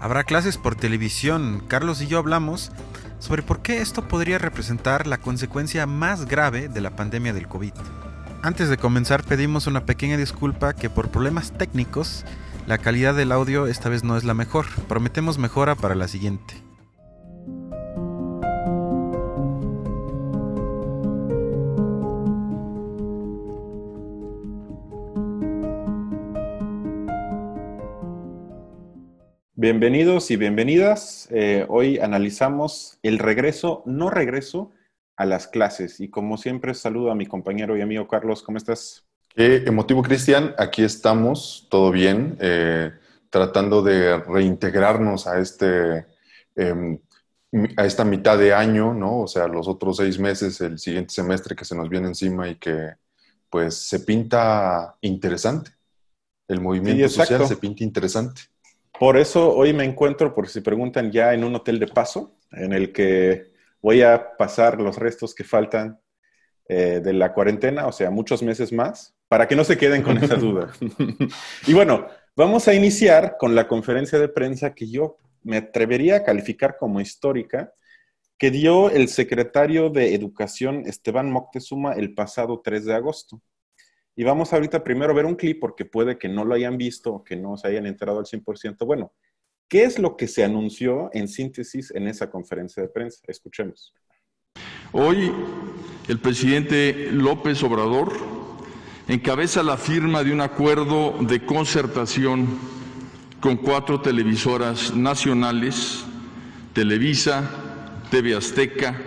Habrá clases por televisión. Carlos y yo hablamos sobre por qué esto podría representar la consecuencia más grave de la pandemia del COVID. Antes de comenzar pedimos una pequeña disculpa que por problemas técnicos la calidad del audio esta vez no es la mejor. Prometemos mejora para la siguiente. Bienvenidos y bienvenidas. Eh, hoy analizamos el regreso, no regreso, a las clases. Y como siempre, saludo a mi compañero y amigo Carlos. ¿Cómo estás? Qué emotivo, Cristian. Aquí estamos, todo bien, eh, tratando de reintegrarnos a, este, em, a esta mitad de año, ¿no? O sea, los otros seis meses, el siguiente semestre que se nos viene encima y que pues se pinta interesante. El movimiento social se pinta interesante. Por eso hoy me encuentro, por si preguntan, ya en un hotel de paso, en el que voy a pasar los restos que faltan eh, de la cuarentena, o sea, muchos meses más, para que no se queden con esa duda. y bueno, vamos a iniciar con la conferencia de prensa que yo me atrevería a calificar como histórica, que dio el secretario de Educación Esteban Moctezuma el pasado 3 de agosto. Y vamos ahorita primero a ver un clip porque puede que no lo hayan visto que no se hayan enterado al 100%. Bueno, ¿qué es lo que se anunció en síntesis en esa conferencia de prensa? Escuchemos. Hoy el presidente López Obrador encabeza la firma de un acuerdo de concertación con cuatro televisoras nacionales, Televisa, TV Azteca,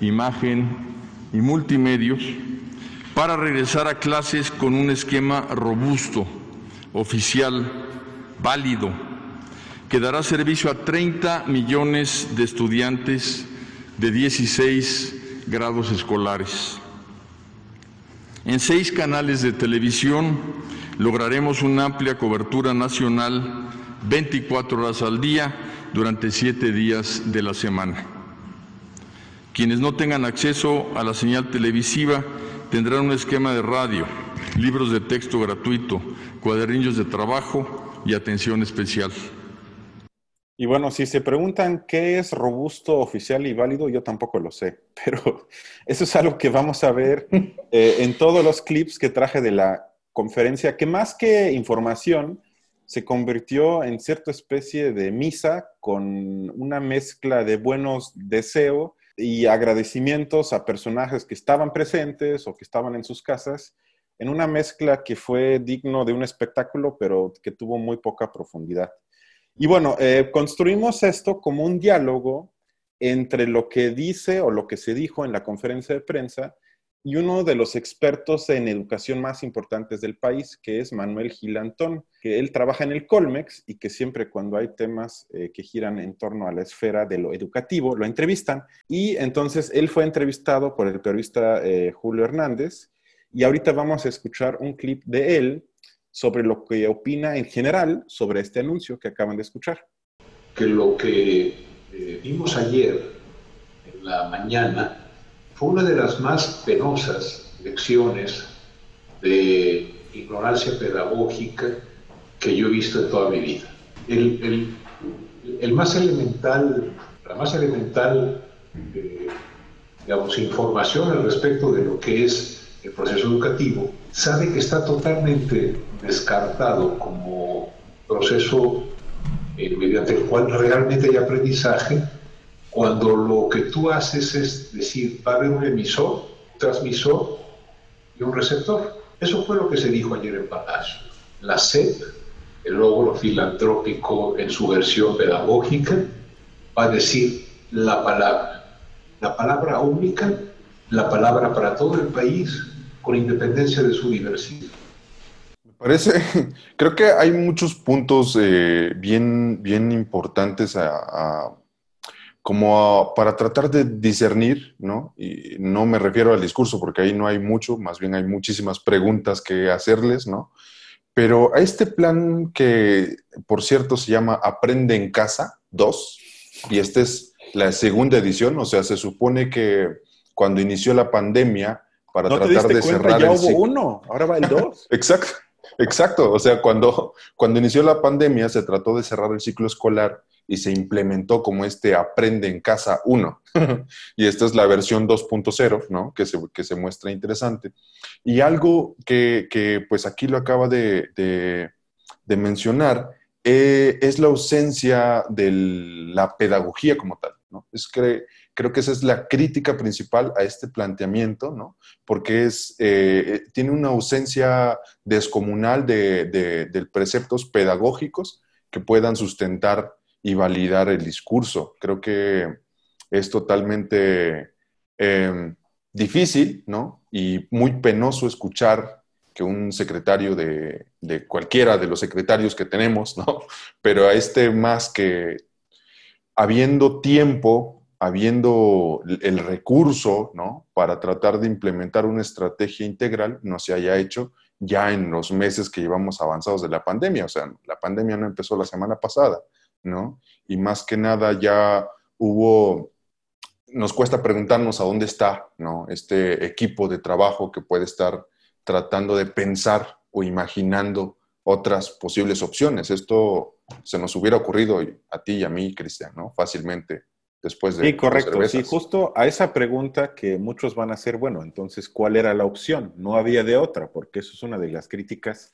Imagen y Multimedios, para regresar a clases con un esquema robusto, oficial, válido, que dará servicio a 30 millones de estudiantes de 16 grados escolares. En seis canales de televisión lograremos una amplia cobertura nacional 24 horas al día durante siete días de la semana. Quienes no tengan acceso a la señal televisiva tendrán un esquema de radio, libros de texto gratuito, cuadernillos de trabajo y atención especial. Y bueno, si se preguntan qué es robusto, oficial y válido, yo tampoco lo sé, pero eso es algo que vamos a ver eh, en todos los clips que traje de la conferencia, que más que información, se convirtió en cierta especie de misa con una mezcla de buenos deseos y agradecimientos a personajes que estaban presentes o que estaban en sus casas, en una mezcla que fue digno de un espectáculo, pero que tuvo muy poca profundidad. Y bueno, eh, construimos esto como un diálogo entre lo que dice o lo que se dijo en la conferencia de prensa y uno de los expertos en educación más importantes del país, que es Manuel Gilantón, que él trabaja en el Colmex y que siempre cuando hay temas eh, que giran en torno a la esfera de lo educativo, lo entrevistan. Y entonces él fue entrevistado por el periodista eh, Julio Hernández y ahorita vamos a escuchar un clip de él sobre lo que opina en general sobre este anuncio que acaban de escuchar. Que lo que eh, vimos ayer en la mañana fue una de las más penosas lecciones de ignorancia pedagógica que yo he visto en toda mi vida. El, más elemental, la más elemental, eh, digamos, información al respecto de lo que es el proceso educativo, sabe que está totalmente descartado como proceso eh, mediante el cual realmente hay aprendizaje cuando lo que tú haces es decir, va a haber un emisor, transmisor y un receptor. Eso fue lo que se dijo ayer en Palacio. La SEP, el logro filantrópico en su versión pedagógica, va a decir la palabra, la palabra única, la palabra para todo el país, con independencia de su diversidad. Me parece, creo que hay muchos puntos eh, bien, bien importantes a como para tratar de discernir, ¿no? Y no me refiero al discurso porque ahí no hay mucho, más bien hay muchísimas preguntas que hacerles, ¿no? Pero a este plan que, por cierto, se llama Aprende en Casa 2, y esta es la segunda edición, o sea, se supone que cuando inició la pandemia, para tratar de cerrar... Ya hubo uno, ahora va el dos. Exacto. Exacto, o sea, cuando, cuando inició la pandemia se trató de cerrar el ciclo escolar y se implementó como este Aprende en Casa 1. y esta es la versión 2.0, ¿no? Que se, que se muestra interesante. Y algo que, que pues aquí lo acaba de, de, mencionar eh, es la ausencia de la pedagogía como tal, ¿no? Es que creo que esa es la crítica principal a este planteamiento, ¿no? Porque es, eh, tiene una ausencia descomunal de, de preceptos pedagógicos que puedan sustentar y validar el discurso. Creo que es totalmente em, difícil, ¿no? Y muy penoso escuchar que un secretario de, cualquiera de los secretarios que tenemos, ¿no? Pero a este más que habiendo tiempo, habiendo el recurso, ¿no? Para tratar de implementar una estrategia integral, no se haya hecho ya en los meses que llevamos avanzados de la pandemia. O sea, la pandemia no empezó la semana pasada. ¿no? Y más que nada ya hubo, nos cuesta preguntarnos a dónde está, ¿no? Este equipo de trabajo que puede estar tratando de pensar o imaginando otras posibles opciones. Esto se nos hubiera ocurrido a ti y a mí, Cristian, ¿no? Fácilmente después de... Sí, correcto. Sí, justo a esa pregunta que muchos van a hacer, bueno, entonces, ¿cuál era la opción? No había de otra, porque eso es una de las críticas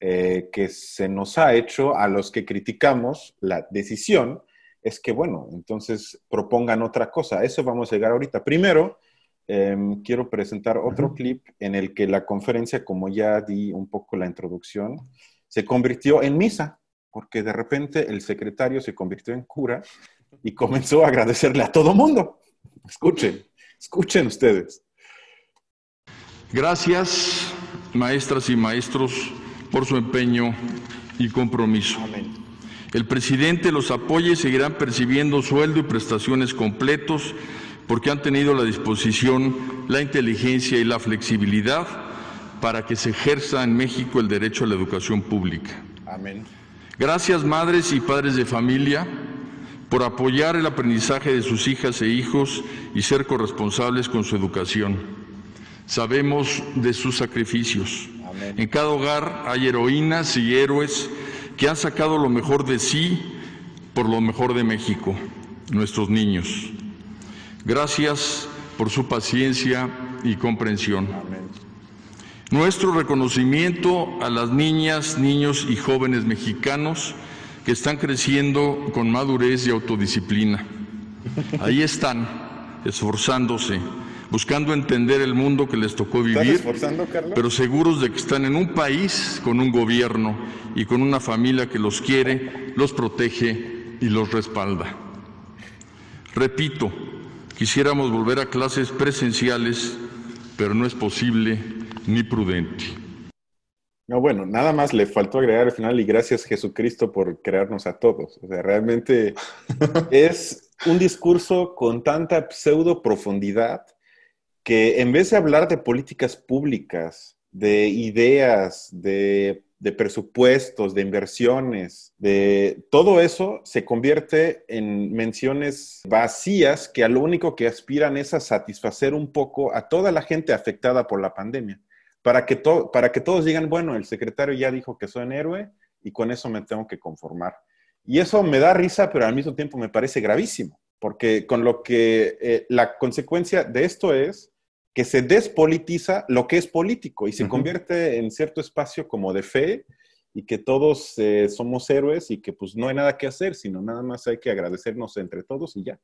eh, que se nos ha hecho a los que criticamos la decisión es que, bueno, entonces propongan otra cosa. A eso vamos a llegar ahorita. Primero, em, quiero presentar otro clip en el que la conferencia, como ya di un poco la introducción, se convirtió en misa, porque de repente el secretario se convirtió en cura y comenzó a agradecerle a todo mundo. Escuchen, escuchen ustedes. Gracias, maestras y maestros por su empeño y compromiso. El presidente los apoya y seguirán percibiendo sueldo y prestaciones completos porque han tenido la disposición, la inteligencia y la flexibilidad para que se ejerza en México el derecho a la educación pública. Amén. Gracias, madres y padres de familia, por apoyar el aprendizaje de sus hijas e hijos y ser corresponsables con su educación. Sabemos de sus sacrificios. En cada hogar hay heroínas y héroes que han sacado lo mejor de sí por lo mejor de México, nuestros niños. Gracias por su paciencia y comprensión. Nuestro reconocimiento a las niñas, niños y jóvenes mexicanos que están creciendo con madurez y autodisciplina. Ahí están, esforzándose buscando entender el mundo que les tocó vivir, pero seguros de que están en un país con un gobierno y con una familia que los quiere, los protege y los respalda. Repito, quisiéramos volver a clases presenciales, pero no es posible ni prudente. No, bueno, nada más le faltó agregar al final y gracias Jesucristo por crearnos a todos. O sea, realmente es un discurso con tanta pseudo profundidad que en vez de hablar de políticas públicas, de ideas, de, presupuestos, de inversiones, de todo eso se convierte en menciones vacías que a lo único que aspiran es a satisfacer un poco a toda la gente afectada por la pandemia. Para que, para que todos digan, bueno, el secretario ya dijo que soy un héroe y con eso me tengo que conformar. Y eso me da risa, pero al mismo tiempo me parece gravísimo, porque con lo que eh, la consecuencia de esto es que se despolitiza lo que es político y se convierte en cierto espacio como de fe y que todos eh, somos héroes y que pues no hay nada que hacer, sino nada más hay que agradecernos entre todos y ya.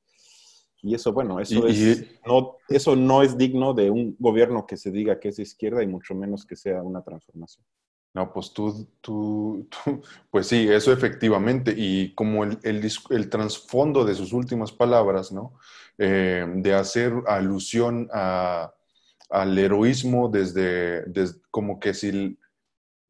Y eso, bueno, eso, es, no, eso no es digno de un gobierno que se diga que es izquierda y mucho menos que sea una transformación. No, pues tú, tú, pues sí, eso efectivamente. Y como el, el, el trasfondo de sus últimas palabras, ¿no? Eh, de hacer alusión a, al heroísmo desde, como que si,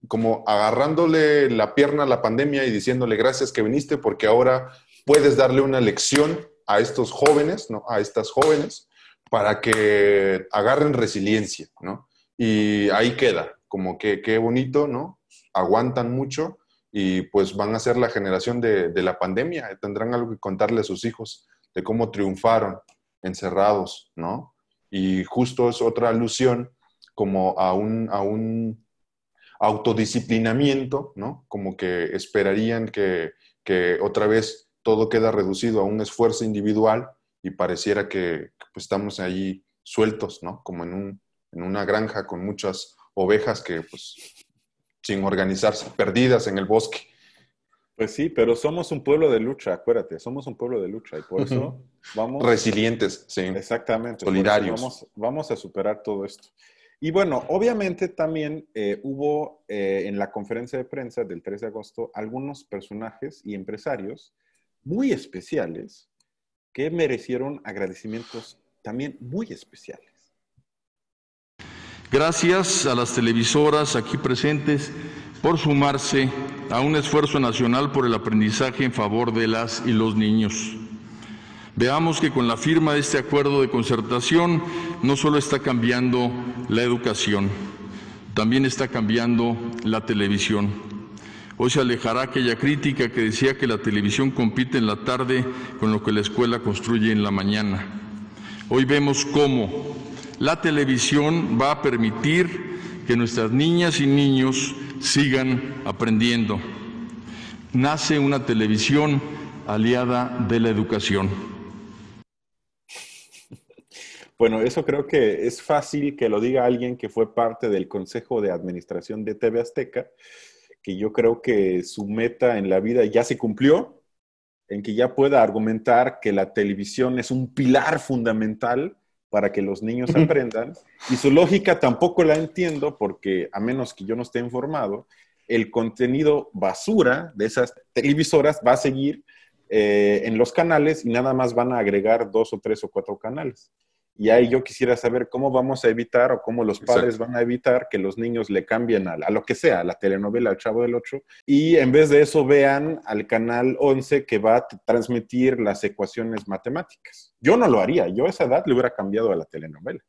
como agarrándole la pierna a la pandemia y diciéndole gracias que viniste porque ahora puedes darle una lección a estos jóvenes, ¿no? A estas jóvenes para que agarren resiliencia, ¿no? Y ahí queda, como que qué bonito, ¿no? Aguantan mucho y pues van a ser la generación de, de la pandemia, tendrán algo que contarle a sus hijos de cómo triunfaron encerrados, ¿no? Y justo es otra alusión como a un, a autodisciplinamiento, ¿no? Como que esperarían que, que otra vez todo queda reducido a un esfuerzo individual y pareciera que pues, estamos ahí sueltos, ¿no? Como en, un, en una granja con muchas ovejas que, pues, sin organizarse, perdidas en el bosque. Pues sí, pero somos un pueblo de lucha, acuérdate, somos un pueblo de lucha y por eso vamos... Resilientes, sí. Exactamente. Solidarios. Vamos, vamos, a superar todo esto. Y bueno, obviamente también eh, hubo eh, en la conferencia de prensa del 3 de agosto algunos personajes y empresarios muy especiales que merecieron agradecimientos también muy especiales. Gracias a las televisoras aquí presentes por sumarse a un esfuerzo nacional por el aprendizaje en favor de las y los niños. Veamos que con la firma de este acuerdo de concertación no solo está cambiando la educación, también está cambiando la televisión. Hoy se alejará aquella crítica que decía que la televisión compite en la tarde con lo que la escuela construye en la mañana. Hoy vemos cómo la televisión va a permitir que nuestras niñas y niños sigan aprendiendo. Nace una televisión aliada de la educación. Bueno, eso creo que es fácil que lo diga alguien que fue parte del Consejo de Administración de TV Azteca, que yo creo que su meta en la vida ya se cumplió, en que ya pueda argumentar que la televisión es un pilar fundamental para que los niños aprendan. Y su lógica tampoco la entiendo porque, a menos que yo no esté informado, el contenido basura de esas televisoras va a seguir eh, en los canales y nada más van a agregar dos o tres o cuatro canales. Y ahí yo quisiera saber cómo vamos a evitar o cómo los padres van a evitar que los niños le cambien a, a, lo que sea, a la telenovela, al Chavo del Ocho, y en vez de eso vean al canal 11 que va a transmitir las ecuaciones matemáticas. Yo no lo haría, yo a esa edad le hubiera cambiado a la telenovela.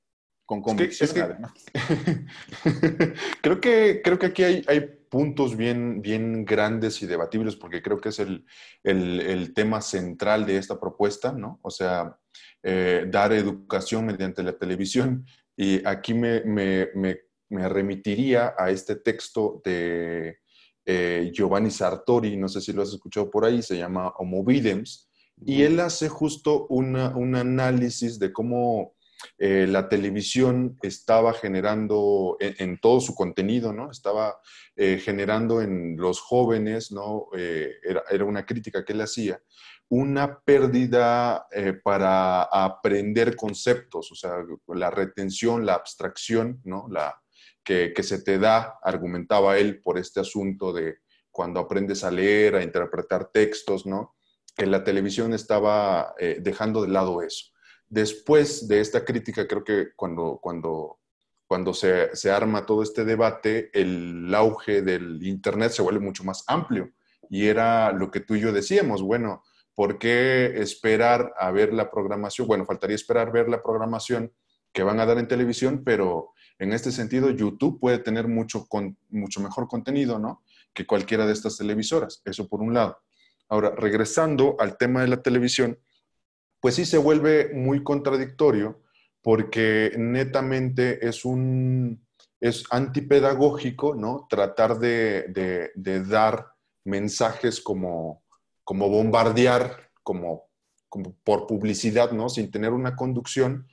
Con convicción, es que, además. creo, que, creo que aquí hay, hay puntos bien, bien grandes y debatibles, porque creo que es el, el, el tema central de esta propuesta, ¿no? O sea, eh, dar educación mediante la televisión. Y aquí me, me, me, remitiría a este texto de eh, Giovanni Sartori, no sé si lo has escuchado por ahí, se llama Homo Videms, y él hace justo una, un análisis de cómo eh, la televisión estaba generando en, en, todo su contenido, ¿no? Estaba eh, generando en los jóvenes, ¿no? Eh, era, era, una crítica que él hacía, una pérdida eh, para aprender conceptos, o sea, la retención, la abstracción, ¿no? La, que, se te da, argumentaba él, por este asunto de cuando aprendes a leer, a interpretar textos, ¿no? Que la televisión estaba eh, dejando de lado eso. Después de esta crítica, creo que cuando, cuando, cuando se, se arma todo este debate, el auge del Internet se vuelve mucho más amplio. Y era lo que tú y yo decíamos, bueno, ¿Por qué esperar a ver la programación? Bueno, faltaría esperar ver la programación que van a dar en televisión, pero en este sentido YouTube puede tener mucho, con, mucho mejor contenido, ¿no? Que cualquiera de estas televisoras. Eso por un lado. Ahora, regresando al tema de la televisión, pues sí se vuelve muy contradictorio porque netamente es un es antipedagógico, ¿no? Tratar de, de, de dar mensajes como, como bombardear, como, como por publicidad, ¿no? Sin tener una conducción,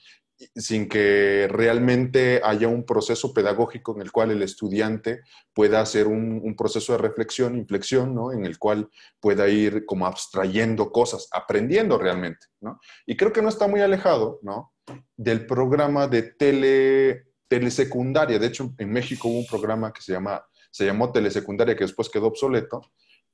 sin que realmente haya un proceso pedagógico en el cual el estudiante pueda hacer un, un, proceso de reflexión, inflexión, ¿no? En el cual pueda ir como abstrayendo cosas, aprendiendo realmente, ¿no? Y creo que no está muy alejado, ¿no? Del programa de tele, telesecundaria. De hecho, en México hubo un programa que se, llama, se llamó telesecundaria, que después quedó obsoleto,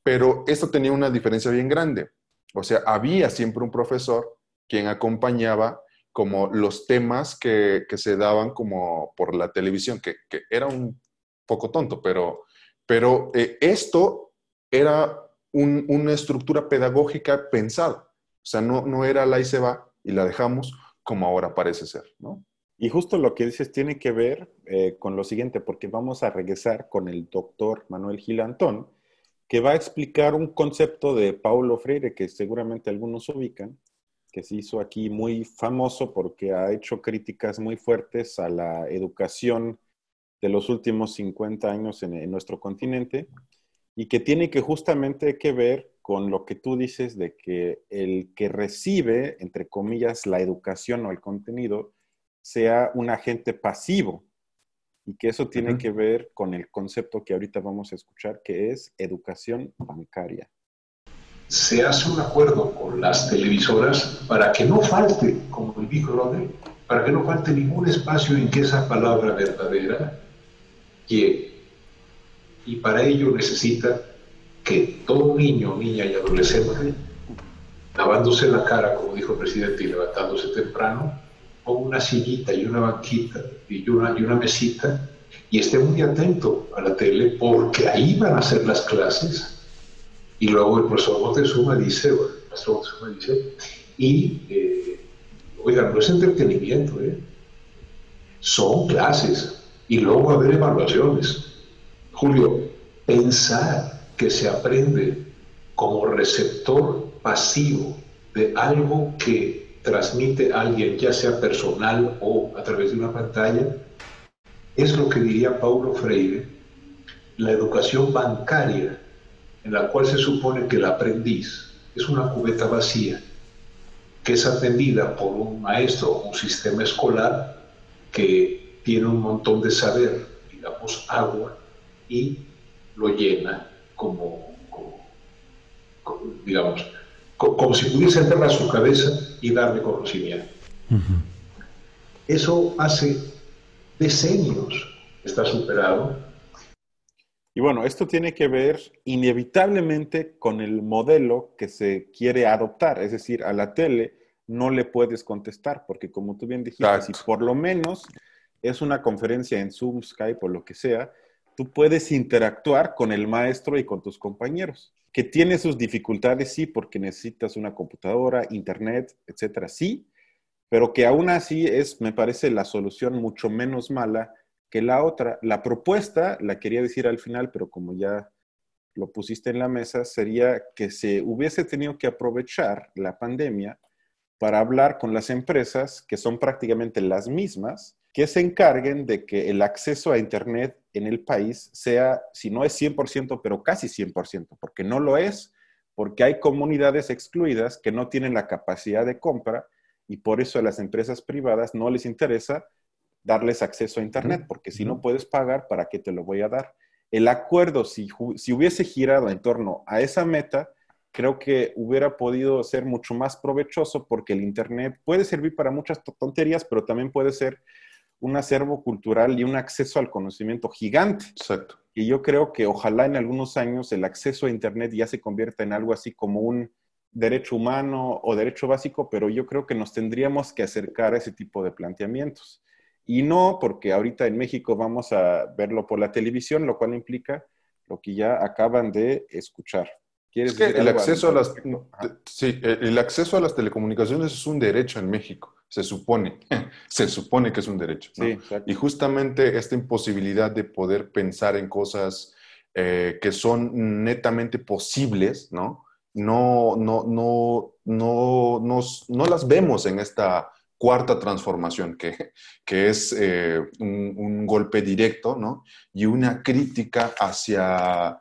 pero esto tenía una diferencia bien grande. O sea, había siempre un profesor quien acompañaba como los temas que, que se daban como por la televisión, que, que era un poco tonto, pero, pero eh, esto era un, una estructura pedagógica pensada. O sea, no, no era la y se va y la dejamos como ahora parece ser, ¿no? Y justo lo que dices tiene que ver eh, con lo siguiente, porque vamos a regresar con el doctor Manuel Gilantón, que va a explicar un concepto de Paulo Freire que seguramente algunos ubican, que se hizo aquí muy famoso porque ha hecho críticas muy fuertes a la educación de los últimos 50 años en, nuestro continente y que tiene que justamente que ver con lo que tú dices de que el que recibe, entre comillas, la educación o el contenido sea un agente pasivo y que eso tiene que ver con el concepto que ahorita vamos a escuchar, que es educación bancaria. Se hace un acuerdo con las televisoras para que no falte, como el Big Brother, para que no falte ningún espacio en que esa palabra verdadera llegue. Y para ello necesita que todo niño, niña y adolescente, lavándose la cara, como dijo el presidente, y levantándose temprano, una sillita y una banquita y una, y una mesita y esté muy atento a la tele porque ahí van a ser las clases. Y luego el profesor Montezuma dice, el profesor Montezuma dice, y, eh, no es entretenimiento, ¿eh? son clases y luego va a haber evaluaciones. Julio, pensar que se aprende como receptor pasivo de algo que transmite a alguien, ya sea personal o a través de una pantalla, es lo que diría Paulo Freire, la educación bancaria, en la cual se supone que el aprendiz es una cubeta vacía, que es atendida por un maestro un sistema escolar que tiene un montón de saber, digamos agua, y lo llena como, digamos, como si pudiese entrar a su cabeza y darle conocimiento. Eso hace decenios está superado. Y bueno, esto tiene que ver inevitablemente con el modelo que se quiere adoptar, es decir, a la tele no le puedes contestar, porque como tú bien dijiste, si por lo menos es una conferencia en Zoom, Skype o lo que sea, tú puedes interactuar con el maestro y con tus compañeros que tiene sus dificultades, sí, porque necesitas una computadora, internet, etcétera, sí, pero que aún así es, me parece, la solución mucho menos mala que la otra. La propuesta, la quería decir al final, pero como ya lo pusiste en la mesa, sería que se hubiese tenido que aprovechar la pandemia para hablar con las empresas que son prácticamente las mismas, que se encarguen de que el acceso a Internet en el país sea, si no es 100%, pero casi 100%, porque no lo es, porque hay comunidades excluidas que no tienen la capacidad de compra y por eso a las empresas privadas no les interesa darles acceso a Internet, porque si no puedes pagar, ¿para qué te lo voy a dar? El acuerdo, si, si hubiese girado en torno a esa meta, creo que hubiera podido ser mucho más provechoso porque el Internet puede servir para muchas tonterías, pero también puede ser un acervo cultural y un acceso al conocimiento gigante. Exacto. Y yo creo que ojalá en algunos años el acceso a Internet ya se convierta en algo así como un derecho humano o derecho básico, pero yo creo que nos tendríamos que acercar a ese tipo de planteamientos. Y no porque ahorita en México vamos a verlo por la televisión, lo cual implica lo que ya acaban de escuchar. ¿Quieres es que el acceso a las sí, el acceso a las telecomunicaciones es un derecho en México se supone, se supone que es un derecho. y justamente esta imposibilidad de poder pensar en cosas eh, que son netamente posibles, ¿no? No, no, no, no, no, no las vemos en esta cuarta transformación, que, que es eh, un, un, golpe directo, ¿no? Y una crítica hacia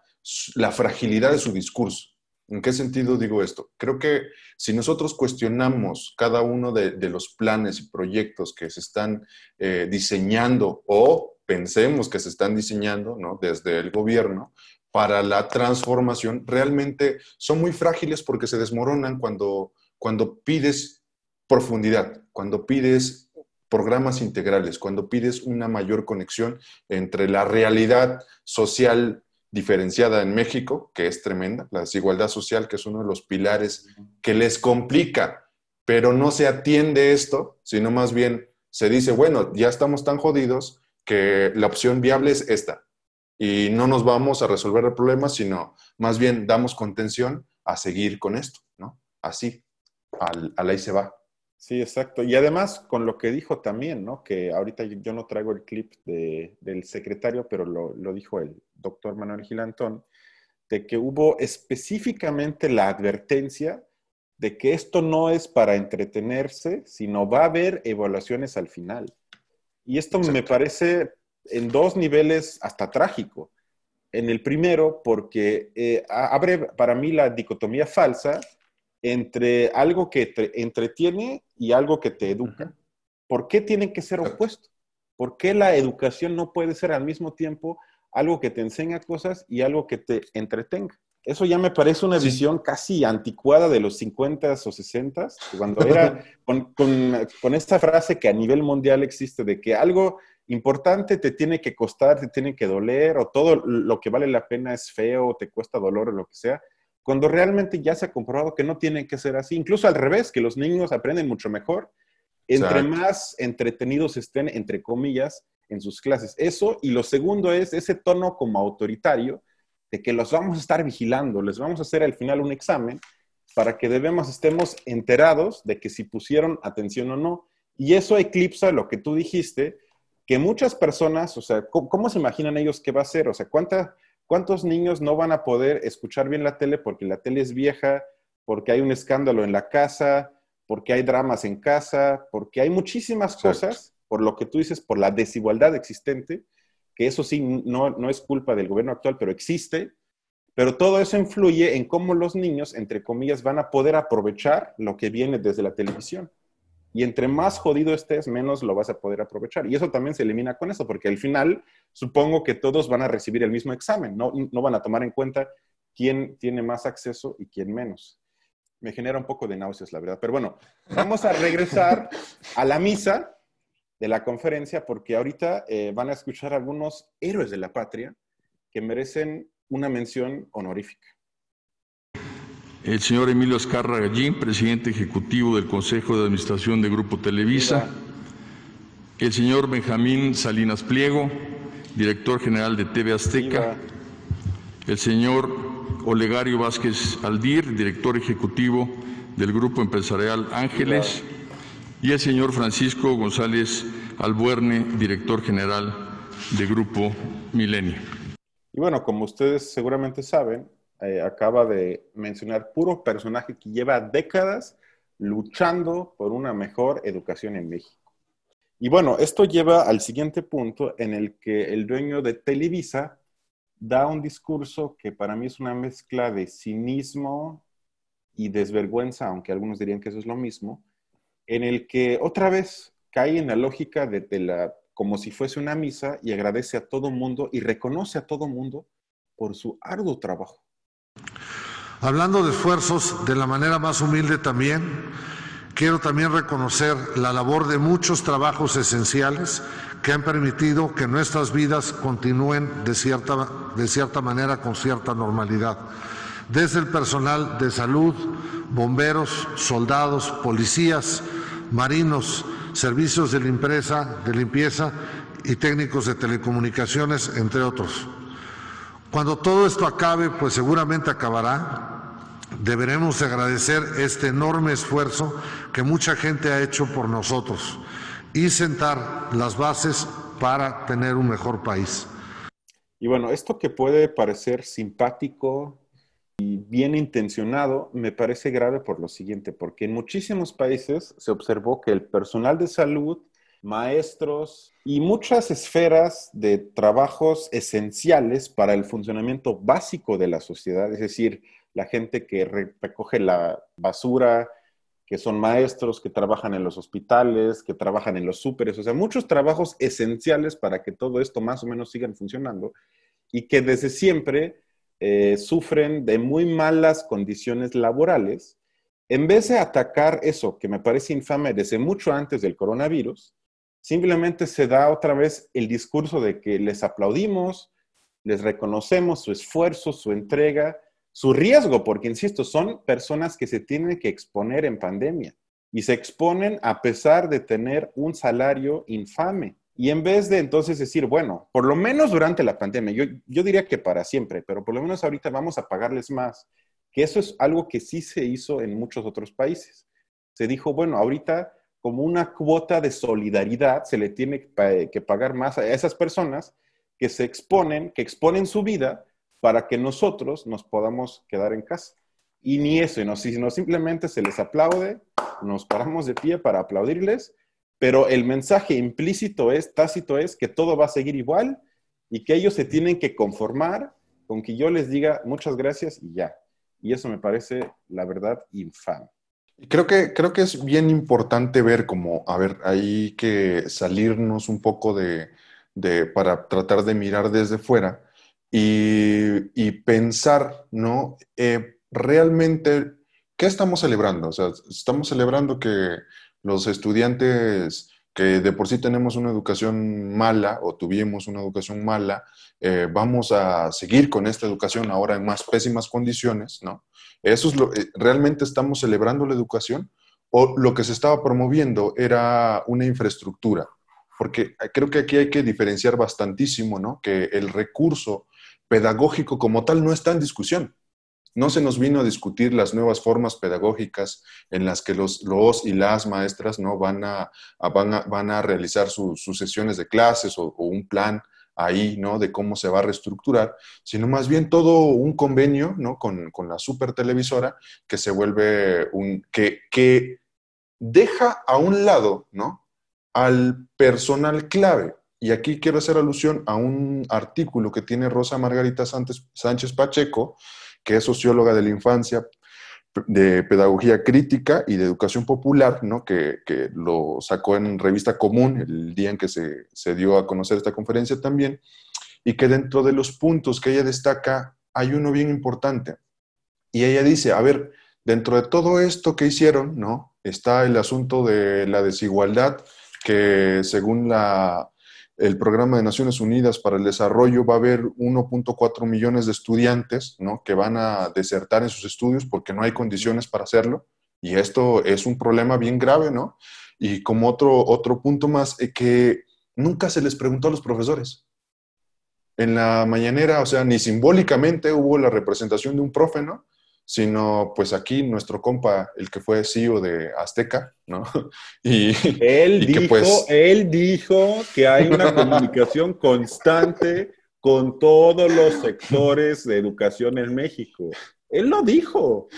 la fragilidad de su discurso. ¿En qué sentido digo esto? Creo que si nosotros cuestionamos cada uno de, los planes y proyectos que se están eh, diseñando o pensemos que se están diseñando ¿no? desde el gobierno para la transformación, realmente son muy frágiles porque se desmoronan cuando, cuando pides profundidad, cuando pides programas integrales, cuando pides una mayor conexión entre la realidad social diferenciada en México, que es tremenda, la desigualdad social, que es uno de los pilares que les complica, pero no se atiende esto, sino más bien se dice, bueno, ya estamos tan jodidos que la opción viable es esta. Y no nos vamos a resolver el problema, sino más bien damos contención a seguir con esto, ¿no? Así, al, al ahí se va. Sí, exacto. Y además con lo que dijo también, ¿no? Que ahorita yo no traigo el clip del secretario, pero lo, lo, dijo el doctor Manuel Gilantón, de que hubo específicamente la advertencia de que esto no es para entretenerse, sino va a haber evaluaciones al final. Y esto me parece en dos niveles hasta trágico. En el primero, porque eh, abre para mí la dicotomía falsa entre algo que te entretiene y algo que te educa. ¿Por qué tienen que ser opuestos? ¿Por qué la educación no puede ser al mismo tiempo algo que te enseña cosas y algo que te entretenga? Eso ya me parece una visión casi anticuada de los 50s o 60s, cuando era con, con, esta frase que a nivel mundial existe de que algo importante te tiene que costar, te tiene que doler, o todo lo que vale la pena es feo, o te cuesta dolor o lo que sea, cuando realmente ya se ha comprobado que no tiene que ser así. Incluso al revés, que los niños aprenden mucho mejor, entre más entretenidos estén, entre comillas, en sus clases. Eso, y lo segundo es ese tono como autoritario de que los vamos a estar vigilando, les vamos a hacer al final un examen para que debemos estemos enterados de que si pusieron atención o no. Y eso eclipsa lo que tú dijiste, que muchas personas, o sea, ¿cómo, se imaginan ellos qué va a ser? O sea, ¿cuántos niños no van a poder escuchar bien la tele porque la tele es vieja, porque hay un escándalo en la casa, porque hay dramas en casa, porque hay muchísimas cosas, por lo que tú dices, por la desigualdad existente, que eso sí no, no es culpa del gobierno actual, pero existe, pero todo eso influye en cómo los niños, entre comillas, van a poder aprovechar lo que viene desde la televisión. Y entre más jodido estés, menos lo vas a poder aprovechar. Y eso también se elimina con eso, porque al final supongo que todos van a recibir el mismo examen, no, no van a tomar en cuenta quién tiene más acceso y quién menos. Me genera un poco de náuseas, la verdad. Pero bueno, vamos a regresar a la misa de la conferencia porque ahorita eh, van a escuchar algunos héroes de la patria que merecen una mención honorífica. El señor Emilio Escarra Gallín, presidente ejecutivo del Consejo de Administración de Grupo Televisa. El señor Benjamín Salinas Pliego, director general de TV Azteca. El señor Olegario Vázquez Aldir, director ejecutivo del Grupo Empresarial Ángeles y el señor Francisco González Albuerne, director general de Grupo Milenio. Y bueno, como ustedes seguramente saben, eh, acaba de mencionar puro personaje que lleva décadas luchando por una mejor educación en México. Y bueno, esto lleva al siguiente punto en el que el dueño de Televisa da un discurso que para mí es una mezcla de cinismo y desvergüenza, aunque algunos dirían que eso es lo mismo, en el que otra vez cae en la lógica de, la, como si fuese una misa y agradece a todo mundo y reconoce a todo mundo por su arduo trabajo. Hablando de esfuerzos, de la manera más humilde también, quiero también reconocer la labor de muchos trabajos esenciales que han permitido que nuestras vidas continúen de cierta, de cierta manera con cierta normalidad. Desde el personal de salud, bomberos, soldados, policías, marinos, servicios de limpieza, de limpieza y técnicos de telecomunicaciones, entre otros. Cuando todo esto acabe, pues seguramente acabará, deberemos agradecer este enorme esfuerzo que mucha gente ha hecho por nosotros y sentar las bases para tener un mejor país. Y bueno, esto que puede parecer simpático, y bien intencionado, me parece grave por lo siguiente, porque en muchísimos países se observó que el personal de salud, maestros y muchas esferas de trabajos esenciales para el funcionamiento básico de la sociedad, es decir, la gente que recoge la basura, que son maestros, que trabajan en los hospitales, que trabajan en los súperes, o sea, muchos trabajos esenciales para que todo esto más o menos siga funcionando y que desde siempre eh, sufren de muy malas condiciones laborales, en vez de atacar eso que me parece infame desde mucho antes del coronavirus, simplemente se da otra vez el discurso de que les aplaudimos, les reconocemos su esfuerzo, su entrega, su riesgo, porque, insisto, son personas que se tienen que exponer en pandemia y se exponen a pesar de tener un salario infame. Y en vez de entonces decir, bueno, por lo menos durante la pandemia, yo, yo diría que para siempre, pero por lo menos ahorita vamos a pagarles más, que eso es algo que sí se hizo en muchos otros países. Se dijo, bueno, ahorita como una cuota de solidaridad se le tiene que pagar más a esas personas que se exponen, que exponen su vida para que nosotros nos podamos quedar en casa. Y ni eso, sino simplemente se les aplaude, nos paramos de pie para aplaudirles pero el mensaje implícito es, tácito es, que todo va a seguir igual y que ellos se tienen que conformar con que yo les diga muchas gracias y ya. Y eso me parece, la verdad, infame. Creo que, creo que es bien importante ver como, a ver, hay que salirnos un poco de, de para tratar de mirar desde fuera y, y pensar, ¿no? Eh, realmente, ¿qué estamos celebrando? O sea, estamos celebrando que los estudiantes que de por sí tenemos una educación mala o tuvimos una educación mala, eh, vamos a seguir con esta educación ahora en más pésimas condiciones, ¿no? Eso es lo, eh, ¿Realmente estamos celebrando la educación? ¿O lo que se estaba promoviendo era una infraestructura? Porque creo que aquí hay que diferenciar bastantísimo, ¿no? Que el recurso pedagógico como tal no está en discusión. No se nos vino a discutir las nuevas formas pedagógicas en las que los, los y las maestras ¿no? van, a, van, a, realizar sus sesiones de clases o, un plan ahí, ¿no? De cómo se va a reestructurar, sino más bien todo un convenio, ¿no? Con, la super televisora que se vuelve un, que, que deja a un lado, ¿no? Al personal clave. Y aquí quiero hacer alusión a un artículo que tiene Rosa Margarita Sánchez Pacheco, que es socióloga de la infancia, de pedagogía crítica y de educación popular, ¿no? que, lo sacó en revista común el día en que se, se, dio a conocer esta conferencia también, y que dentro de los puntos que ella destaca hay uno bien importante. Y ella dice, a ver, dentro de todo esto que hicieron, ¿no? está el asunto de la desigualdad, que según la, el Programa de Naciones Unidas para el Desarrollo va a haber 1.4 millones de estudiantes ¿no? que van a desertar en sus estudios porque no hay condiciones para hacerlo. Y esto es un problema bien grave, ¿no? Y como otro, otro punto más, eh, que nunca se les preguntó a los profesores. En la mañanera, o sea, ni simbólicamente hubo la representación de un profe, ¿no? Sino pues aquí nuestro compa, el que fue CEO de Azteca, ¿no? Y, él, dijo, que pues... él dijo que hay una comunicación constante con todos los sectores de educación en México. Él lo dijo.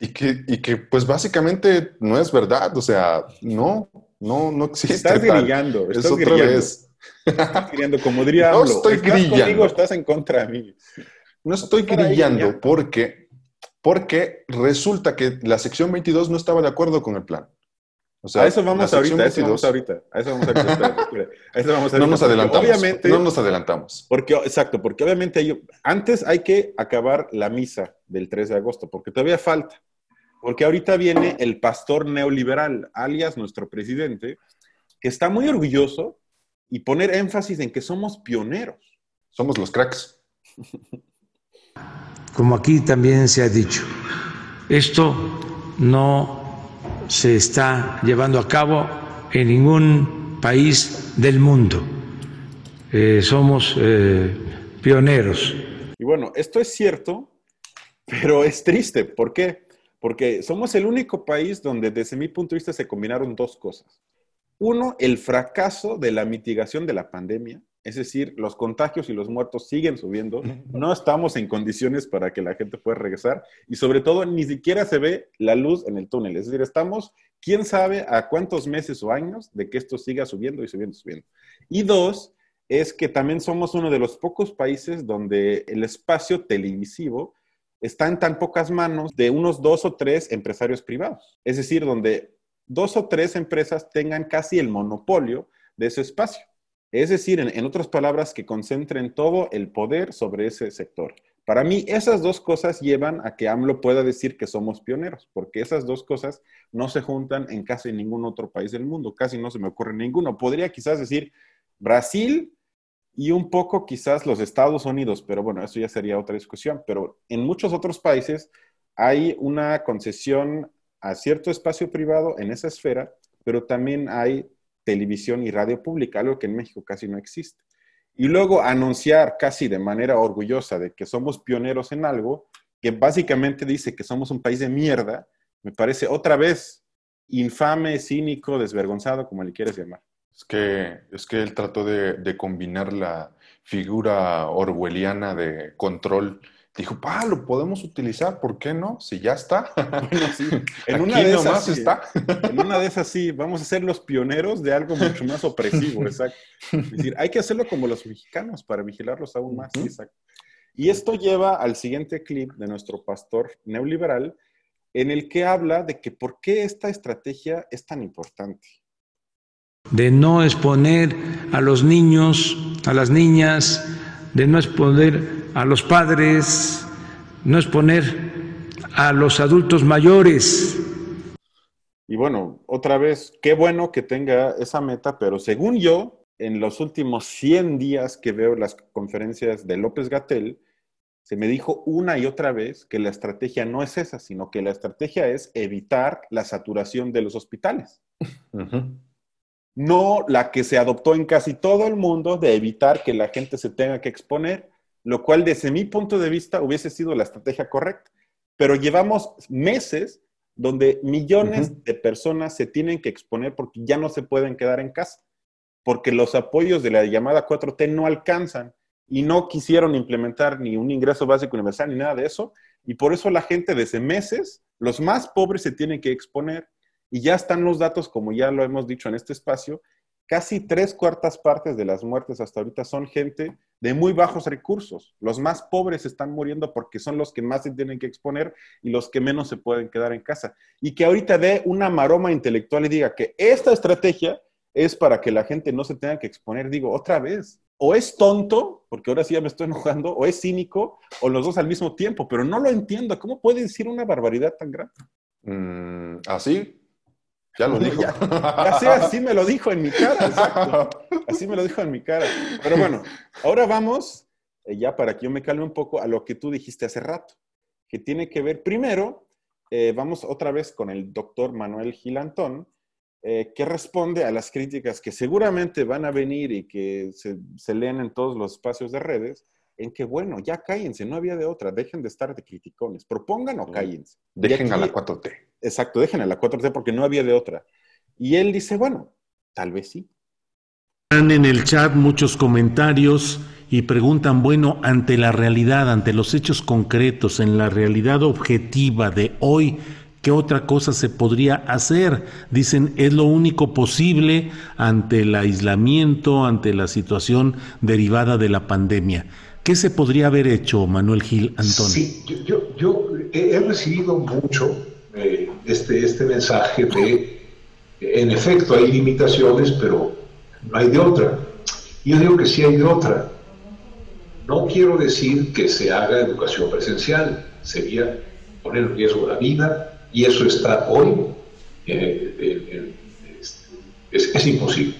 Y que, y que pues básicamente no es verdad, o sea, no, no, no existe. Estás grillando, estás es otra vez. Estás grillando, como diría No estoy grillando. estás en contra de mí. No estoy grillando porque, porque resulta que la sección 22 no estaba de acuerdo con el plan. O sea, a eso vamos ahorita, a eso vamos ahorita, a eso vamos ahorita. a eso vamos No nos adelantamos. Obviamente, no nos adelantamos. Porque, exacto, porque obviamente antes hay que acabar la misa del 3 de agosto, porque todavía falta. Porque ahorita viene el pastor neoliberal, alias nuestro presidente, que está muy orgulloso y poner énfasis en que somos pioneros. Somos los cracks. Como aquí también se ha dicho, esto no se está llevando a cabo en ningún país del mundo. Eh, somos eh, pioneros. Y bueno, esto es cierto, pero es triste. ¿Por qué? Porque somos el único país donde desde mi punto de vista se combinaron dos cosas. Uno, el fracaso de la mitigación de la pandemia es decir, los contagios y los muertos siguen subiendo, no estamos en condiciones para que la gente pueda regresar y sobre todo ni siquiera se ve la luz en el túnel, es decir, estamos, quién sabe a cuántos meses o años de que esto siga subiendo y subiendo, subiendo. Y dos, es que también somos uno de los pocos países donde el espacio televisivo está en tan pocas manos de unos dos o tres empresarios privados, es decir, donde dos o tres empresas tengan casi el monopolio de ese espacio. Es decir, en, otras palabras, que concentren todo el poder sobre ese sector. Para mí, esas dos cosas llevan a que AMLO pueda decir que somos pioneros, porque esas dos cosas no se juntan en casi ningún otro país del mundo, casi no se me ocurre ninguno. Podría quizás decir Brasil y un poco quizás los Estados Unidos, pero bueno, eso ya sería otra discusión. Pero en muchos otros países hay una concesión a cierto espacio privado en esa esfera, pero también hay televisión y radio pública, algo que en México casi no existe. Y luego anunciar casi de manera orgullosa de que somos pioneros en algo, que básicamente dice que somos un país de mierda, me parece otra vez infame, cínico, desvergonzado, como le quieres llamar. Es que, es que él trató de, de combinar la figura orwelliana de control dijo, pa, lo podemos utilizar, ¿por qué no? Si ya está. Bueno, sí. En Aquí una de esas sí, está. En una de esas sí, vamos a ser los pioneros de algo mucho más opresivo, exacto. Es decir, hay que hacerlo como los mexicanos para vigilarlos aún más, exacto. Y esto lleva al siguiente clip de nuestro pastor neoliberal, en el que habla de que por qué esta estrategia es tan importante. de no exponer a los niños, a las niñas, de no exponer a los padres, no exponer a los adultos mayores. Y bueno, otra vez, qué bueno que tenga esa meta, pero según yo, en los últimos 100 días que veo las conferencias de López Gatel, se me dijo una y otra vez que la estrategia no es esa, sino que la estrategia es evitar la saturación de los hospitales. No la que se adoptó en casi todo el mundo de evitar que la gente se tenga que exponer, lo cual desde mi punto de vista hubiese sido la estrategia correcta. Pero llevamos meses donde millones de personas se tienen que exponer porque ya no se pueden quedar en casa, porque los apoyos de la llamada 4T no alcanzan y no quisieron implementar ni un ingreso básico universal ni nada de eso. Y por eso la gente desde meses, los más pobres se tienen que exponer. Y ya están los datos, como ya lo hemos dicho en este espacio, casi tres cuartas partes de las muertes hasta ahorita son gente de muy bajos recursos. Los más pobres están muriendo porque son los que más se tienen que exponer y los que menos se pueden quedar en casa. Y que ahorita dé una maroma intelectual y diga que esta estrategia es para que la gente no se tenga que exponer. Digo, otra vez, o es tonto, porque ahora sí ya me estoy enojando, o es cínico, o los dos al mismo tiempo, pero no lo entiendo. ¿Cómo puede decir una barbaridad tan grande? Mm, ¿Así? Ya lo dijo. ya- Ya sé, así me lo dijo en mi cara, exacto. Así me lo dijo en mi cara. Pero bueno, ahora vamos, eh, ya para que yo me calme un poco, a lo que tú dijiste hace rato, que tiene que ver, primero, eh, vamos otra vez con el doctor Manuel Gilantón, eh, que responde a las críticas que seguramente van a venir y que se, se leen en todos los espacios de redes, en que, bueno, ya cállense, no había de otra, dejen de estar de criticones, propongan o Mm. cállense. Dejen a la aquí- 4T. Exacto, dejen a la 4T porque no había de otra. Y él dice, bueno, tal vez sí. Están en el chat muchos comentarios y preguntan, bueno, ante la realidad, ante los hechos concretos, en la realidad objetiva de hoy, ¿qué otra cosa se podría hacer? Dicen, es lo único posible ante el aislamiento, ante la situación derivada de la pandemia. ¿Qué se podría haber hecho, Manuel Gil Antón? Sí, yo, yo- he recibido mucho eh, este, este mensaje de, en efecto, hay limitaciones, pero no hay de otra. Yo digo que sí hay de otra. No quiero decir que se haga educación presencial, sería poner en riesgo la vida, y eso está hoy, eh, eh, eh, este, es, es imposible.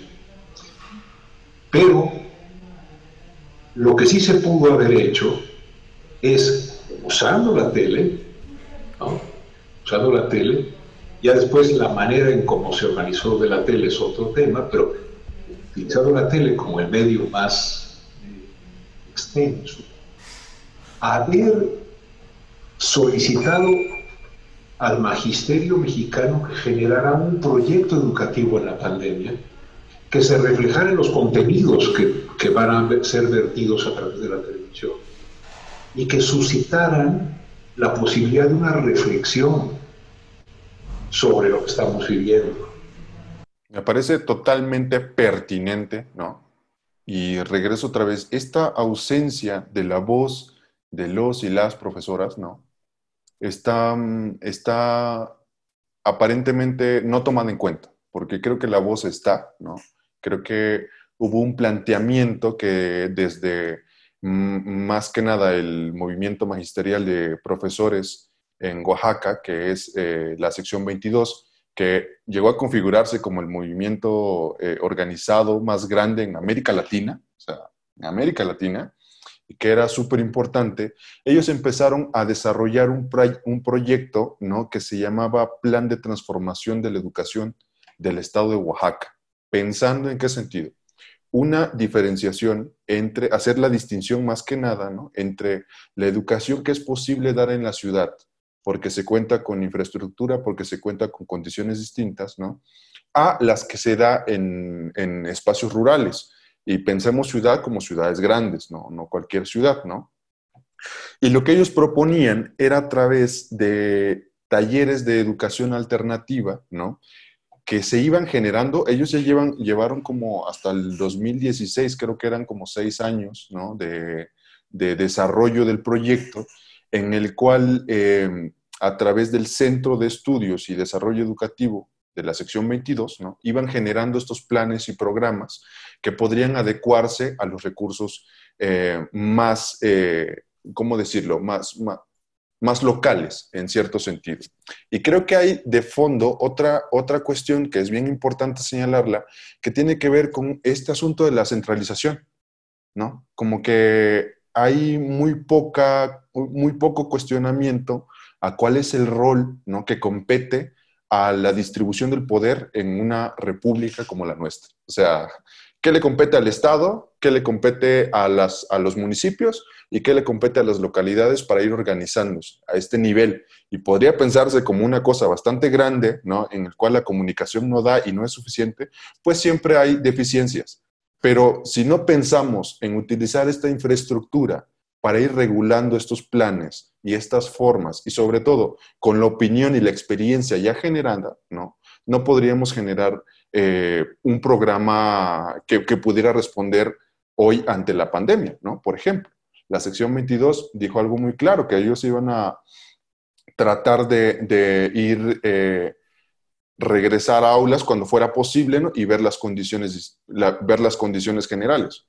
Pero lo que sí se pudo haber hecho es usando la tele, usando la tele, ya después la manera en cómo se organizó de la tele es otro tema, pero utilizando la tele como el medio más eh, extenso, haber solicitado al magisterio mexicano que generara un proyecto educativo en la pandemia que se reflejara en los contenidos que, que van a ser vertidos a través de la televisión y que suscitaran la posibilidad de una reflexión sobre lo que estamos viviendo. Me parece totalmente pertinente, ¿no? Y regreso otra vez, esta ausencia de la voz de los y las profesoras, ¿no? Está, mm, está aparentemente no tomada en cuenta, porque creo que la voz está, ¿no? Creo que hubo un planteamiento que desde mm, más que nada el movimiento magisterial de profesores en Oaxaca, que es eh, la sección 22, que llegó a configurarse como el movimiento eh, organizado más grande en América Latina, o sea, en América Latina, y que era súper importante, ellos empezaron a desarrollar un, un proyecto ¿no? que se llamaba Plan de Transformación de la Educación del Estado de Oaxaca, pensando en qué sentido. Una diferenciación entre, hacer la distinción más que nada, ¿no? entre la educación que es posible dar en la ciudad, porque se cuenta con infraestructura, porque se cuenta con condiciones distintas, ¿no? A las que se da en, en espacios rurales. Y pensemos ciudad como ciudades grandes, ¿no? No cualquier ciudad, ¿no? Y lo que ellos proponían era a través de talleres de educación alternativa, ¿no? Que se iban generando, ellos ya llevan, llevaron como hasta el 2016, creo que eran como seis años, ¿no? De, desarrollo del proyecto, en el cual eh, a través del Centro de Estudios y Desarrollo Educativo de la sección 22, ¿no? iban generando estos planes y programas que podrían adecuarse a los recursos eh, más, eh, ¿cómo decirlo?, más, locales en cierto sentido. Y creo que hay de fondo otra, otra cuestión que es bien importante señalarla, que tiene que ver con este asunto de la centralización, ¿no? Como que hay muy, poca, muy poco cuestionamiento a cuál es el rol ¿no? que compete a la distribución del poder en una república como la nuestra. O sea, ¿qué le compete al Estado? ¿Qué le compete a, las, a los municipios? ¿Y qué le compete a las localidades para ir organizándose a este nivel? Y podría pensarse como una cosa bastante grande, ¿no? En el cual la comunicación no da y no es suficiente, pues siempre hay deficiencias. Pero si no pensamos en utilizar esta infraestructura para ir regulando estos planes y estas formas, y sobre todo con la opinión y la experiencia ya generada, ¿no? No podríamos generar eh, un programa que, pudiera responder hoy ante la pandemia, ¿no? Por ejemplo, la sección 22 dijo algo muy claro, que ellos iban a tratar de, ir, eh, regresar a aulas cuando fuera posible ¿no? y ver las, condiciones, ver las condiciones generales.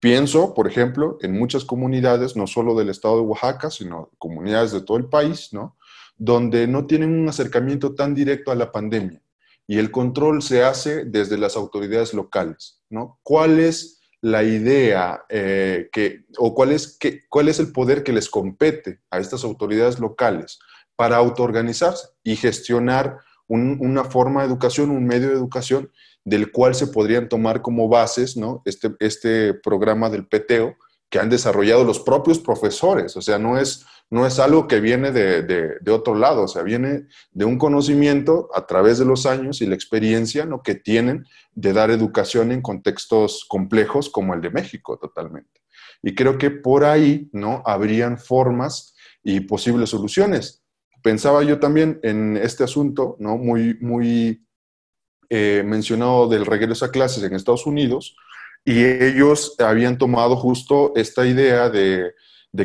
Pienso, por ejemplo, en muchas comunidades, no solo del estado de Oaxaca, sino comunidades de todo el país, ¿no? Donde no tienen un acercamiento tan directo a la pandemia y el control se hace desde las autoridades locales, ¿no? ¿Cuál es la idea eh, que, o cuál es, que, cuál es el poder que les compete a estas autoridades locales para autoorganizarse y gestionar una forma de educación, un medio de educación del cual se podrían tomar como bases ¿no? este, este programa del PTO que han desarrollado los propios profesores. O sea, no es, no es algo que viene de, de, otro lado, o sea, viene de un conocimiento a través de los años y la experiencia ¿no? que tienen de dar educación en contextos complejos como el de México totalmente. Y creo que por ahí ¿no? habrían formas y posibles soluciones. Pensaba yo también en este asunto, ¿no? Muy, muy eh, mencionado del regreso a clases en Estados Unidos y ellos habían tomado justo esta idea de,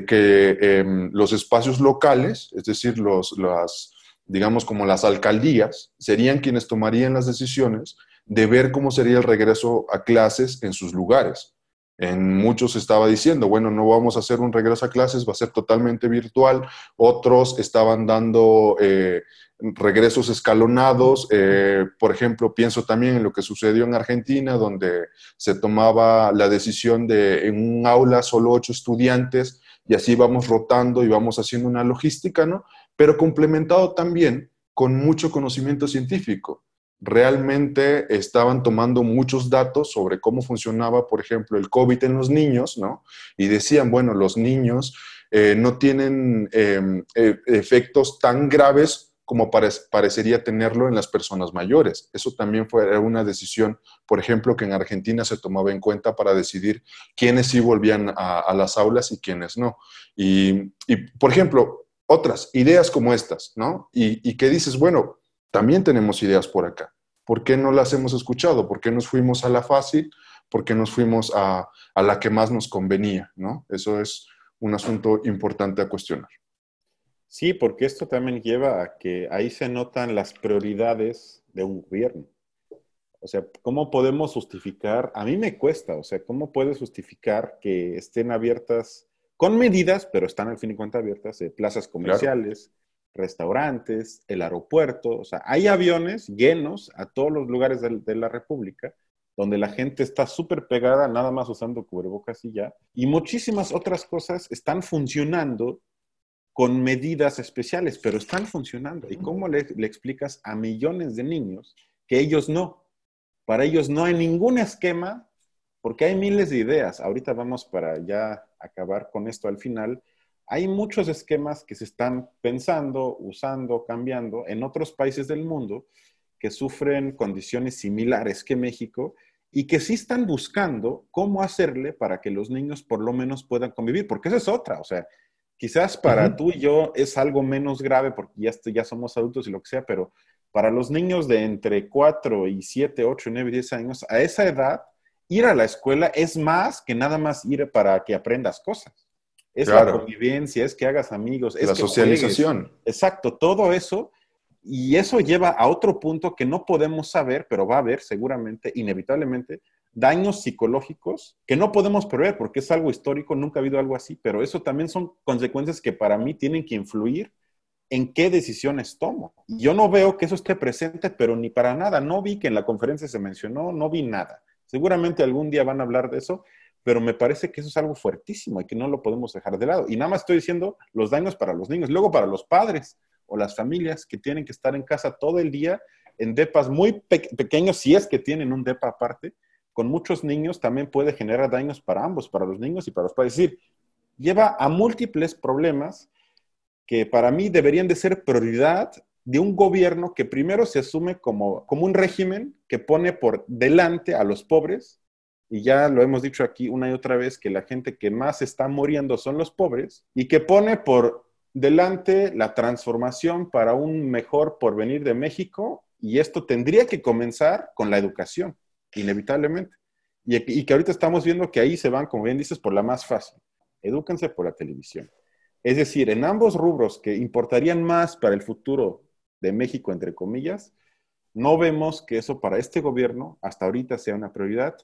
que em, los espacios locales, es decir, los, las, digamos como las alcaldías, serían quienes tomarían las decisiones de ver cómo sería el regreso a clases en sus lugares. En muchos estaba diciendo, bueno, no vamos a hacer un regreso a clases, va a ser totalmente virtual. Otros estaban dando eh, regresos escalonados. Eh, por ejemplo, pienso también en lo que sucedió en Argentina, donde se tomaba la decisión de en un aula solo ocho estudiantes y así vamos rotando y vamos haciendo una logística, ¿no? Pero complementado también con mucho conocimiento científico. Realmente estaban tomando muchos datos sobre cómo funcionaba, por ejemplo, el COVID en los niños, ¿no? Y decían, bueno, los niños eh, no tienen em, e, efectos tan graves como parecería tenerlo en las personas mayores. Eso también fue una decisión, por ejemplo, que en Argentina se tomaba en cuenta para decidir quiénes sí volvían a, las aulas y quiénes no. Y, por ejemplo, otras ideas como estas, ¿no? Y, y dices, bueno, también tenemos ideas por acá. ¿Por qué no las hemos escuchado? ¿Por qué nos fuimos a la fácil? ¿Por qué nos fuimos a, a la que más nos convenía? ¿no? Eso es un asunto importante a cuestionar. Sí, porque esto también lleva a que ahí se notan las prioridades de un gobierno. O sea, ¿cómo podemos justificar? A mí me cuesta, o sea, ¿cómo puedes justificar que estén abiertas con medidas, pero están al fin y cuentas abiertas, eh, plazas comerciales, restaurantes, el aeropuerto? O sea, hay aviones llenos a todos los lugares de, la República donde la gente está súper pegada, nada más usando cubrebocas y ya. Y muchísimas otras cosas están funcionando con medidas especiales, pero están funcionando. ¿Y cómo le, explicas a millones de niños que ellos no? Para ellos no hay ningún esquema, porque hay miles de ideas. Ahorita vamos para ya acabar con esto al final. Hay muchos esquemas que se están pensando, usando, cambiando en otros países del mundo que sufren condiciones similares que México y que sí están buscando cómo hacerle para que los niños por lo menos puedan convivir, porque esa es otra, o sea, Quizás para tú y yo es algo menos grave porque ya, ya somos adultos y lo que sea, pero para los niños de entre 4 y 7, 8, 9, 10 años, a esa edad, ir a la escuela es más que nada más ir para que aprendas cosas. Es la convivencia, es que hagas amigos, es la socialización. Exacto, todo eso. Y eso lleva a otro punto que no podemos saber, pero va a haber seguramente, inevitablemente, daños psicológicos que no podemos prever porque es algo histórico, nunca ha habido algo así, pero eso también son consecuencias que para mí tienen que influir en qué decisiones tomo. Yo no veo que eso esté presente, pero ni para nada. No vi que en la conferencia se mencionó, no vi nada. Seguramente algún día van a hablar de eso, pero me parece que eso es algo fuertísimo y que no lo podemos dejar de lado. Y nada más estoy diciendo los daños para los niños, luego para los padres o las familias que tienen que estar en casa todo el día en depas muy pequeños, si es que tienen un depa aparte, con muchos niños también puede generar daños para ambos, para los niños y para los padres. Es decir, lleva a múltiples problemas que para mí deberían de ser prioridad de un gobierno que primero se asume como, como un régimen que pone por delante a los pobres, y ya lo hemos dicho aquí una y otra vez, que la gente que más está muriendo son los pobres, y que pone por delante la transformación para un mejor porvenir de México, y esto tendría que comenzar con la educación inevitablemente. Y, que ahorita estamos viendo que ahí se van, como bien dices, por la más fácil. Edúquense por la televisión. Es decir, en ambos rubros que importarían más para el futuro de México, entre comillas, no vemos que eso para este gobierno hasta ahorita sea una prioridad.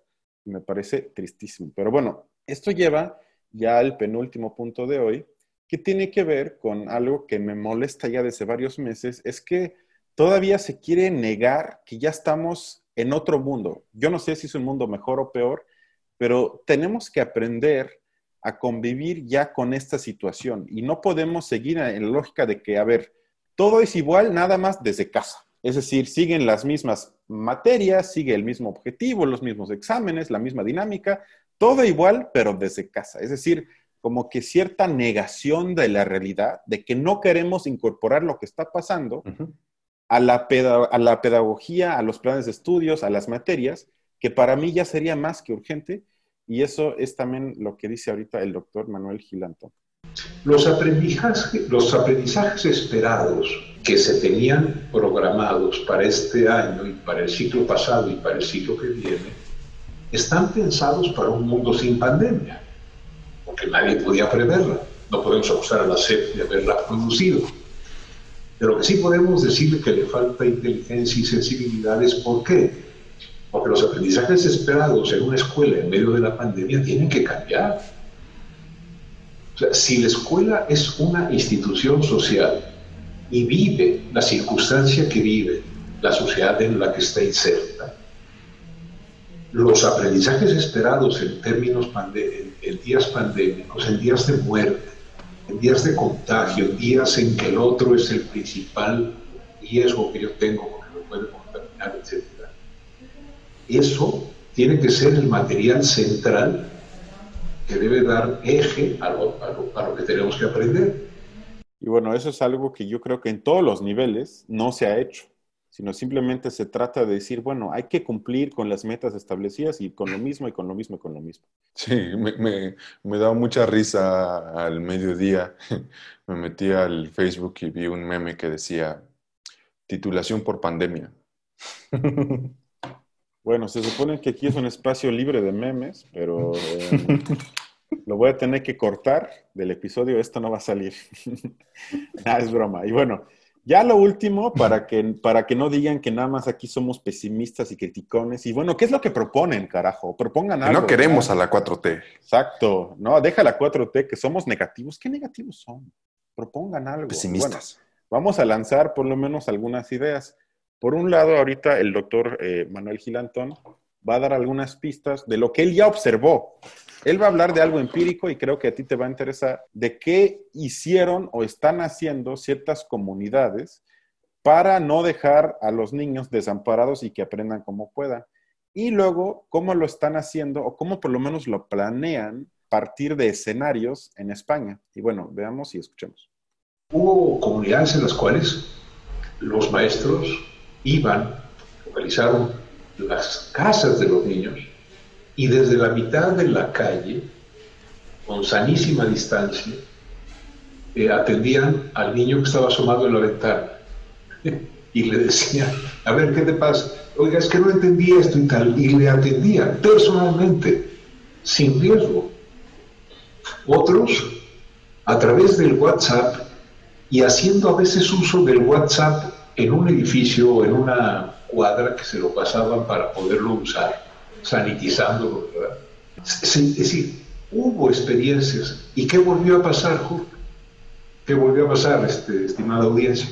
Me parece tristísimo. Pero bueno, esto lleva ya al penúltimo punto de hoy, que tiene que ver con algo que me molesta ya desde varios meses, es que todavía se quiere negar que ya estamos en otro mundo. Yo no sé si es un mundo mejor o peor, pero tenemos que aprender a convivir ya con esta situación y no podemos seguir en la lógica de que, a ver, todo es igual nada más desde casa. Es decir, siguen las mismas materias, sigue el mismo objetivo, los mismos exámenes, la misma dinámica, todo igual, pero desde casa. Es decir, como que cierta negación de la realidad, de que no queremos incorporar lo que está pasando a la, a la pedagogía, a los planes de estudios, a las materias, que para mí ya sería más que urgente, y eso es también lo que dice ahorita el doctor Manuel Gilantón. Los aprendizajes, los aprendizajes esperados que se tenían programados para este año y para el ciclo pasado y para el ciclo que viene, están pensados para un mundo sin pandemia, porque nadie podía preverla. No podemos acusar a la SEP de haberla producido. De lo que sí podemos decirle que le falta inteligencia y sensibilidad es por qué. Porque los aprendizajes esperados en una escuela en medio de la pandemia tienen que cambiar. O sea, si la escuela es una institución social y vive la circunstancia que vive la sociedad en la que está inserta, los aprendizajes esperados en términos en días pandémicos, en días de muerte, en días de contagio, en días en que el otro es el principal riesgo que yo tengo porque me puede contaminar, etc. Eso tiene que ser el material central que debe dar eje lo, a lo que tenemos que aprender. Y bueno, eso es algo que yo creo que en todos los niveles no se ha hecho sino simplemente se trata de decir, bueno, hay que cumplir con las metas establecidas y con lo mismo y con lo mismo y con lo mismo. Sí, me, me, da mucha risa al mediodía. Me metí al Facebook y vi un meme que decía, titulación por pandemia. Bueno, se supone que aquí es un espacio libre de memes, pero eh, lo voy a tener que cortar del episodio, esto no va a salir. Es broma. Y bueno, ya lo último, para que, para que no digan que nada más aquí somos pesimistas y criticones. Y bueno, ¿qué es lo que proponen, carajo? Propongan algo. no queremos a la 4T. Exacto. No, deja la 4T, que somos negativos. ¿Qué negativos son? Propongan algo. Pesimistas. vamos a lanzar por lo menos algunas ideas. Por un lado, ahorita el doctor eh, Manuel Gilantón va a dar algunas pistas de lo que él ya observó. Él va a hablar de algo empírico y creo que a ti te va a interesar de qué hicieron o están haciendo ciertas comunidades para no dejar a los niños desamparados y que aprendan como puedan. Y luego, cómo lo están haciendo o cómo por lo menos lo planean partir de escenarios en España. Y bueno, veamos y escuchemos. Hubo comunidades en las cuales los maestros iban, localizaron las casas de los niños y desde la mitad de la calle, con sanísima distancia, eh, atendían al niño que estaba asomado en la ventana y le decían, a ver, ¿qué te pasa? Oiga, es que no entendí esto y tal, y le atendían personalmente, sin riesgo. Otros, a través del WhatsApp y haciendo a veces uso del WhatsApp en un edificio o en una cuadra que se lo pasaban para poderlo usar, sanitizándolo, ¿verdad? Es decir, hubo experiencias. ¿Y qué volvió a pasar, Jorge? ¿Qué volvió a pasar, este, estimada audiencia?